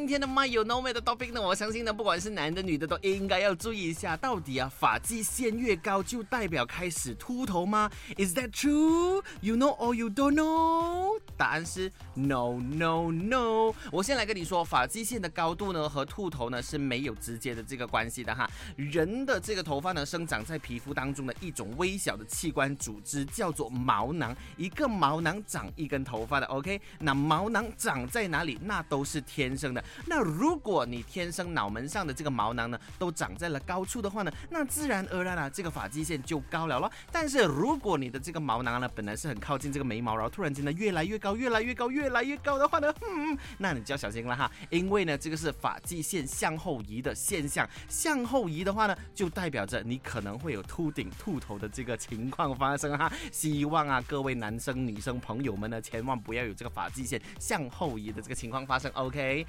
今天的 My You Know Me 的 topic 呢，我相信呢，不管是男的女的都应该要注意一下，到底啊，发际线越高就代表开始秃头吗？Is that true? You know or you don't know? 答案是 No No No。我先来跟你说，发际线的高度呢和秃头呢是没有直接的这个关系的哈。人的这个头发呢生长在皮肤当中的一种微小的器官组织叫做毛囊，一个毛囊长一根头发的。OK，那毛囊长在哪里？那都是天生的。那如果你天生脑门上的这个毛囊呢，都长在了高处的话呢，那自然而然啊，这个发际线就高了咯。但是如果你的这个毛囊呢，本来是很靠近这个眉毛，然后突然间呢越来越高，越来越高，越来越高的话呢，嗯，那你就要小心了哈，因为呢，这个是发际线向后移的现象，向后移的话呢，就代表着你可能会有秃顶、秃头的这个情况发生哈。希望啊，各位男生、女生朋友们呢，千万不要有这个发际线向后移的这个情况发生，OK？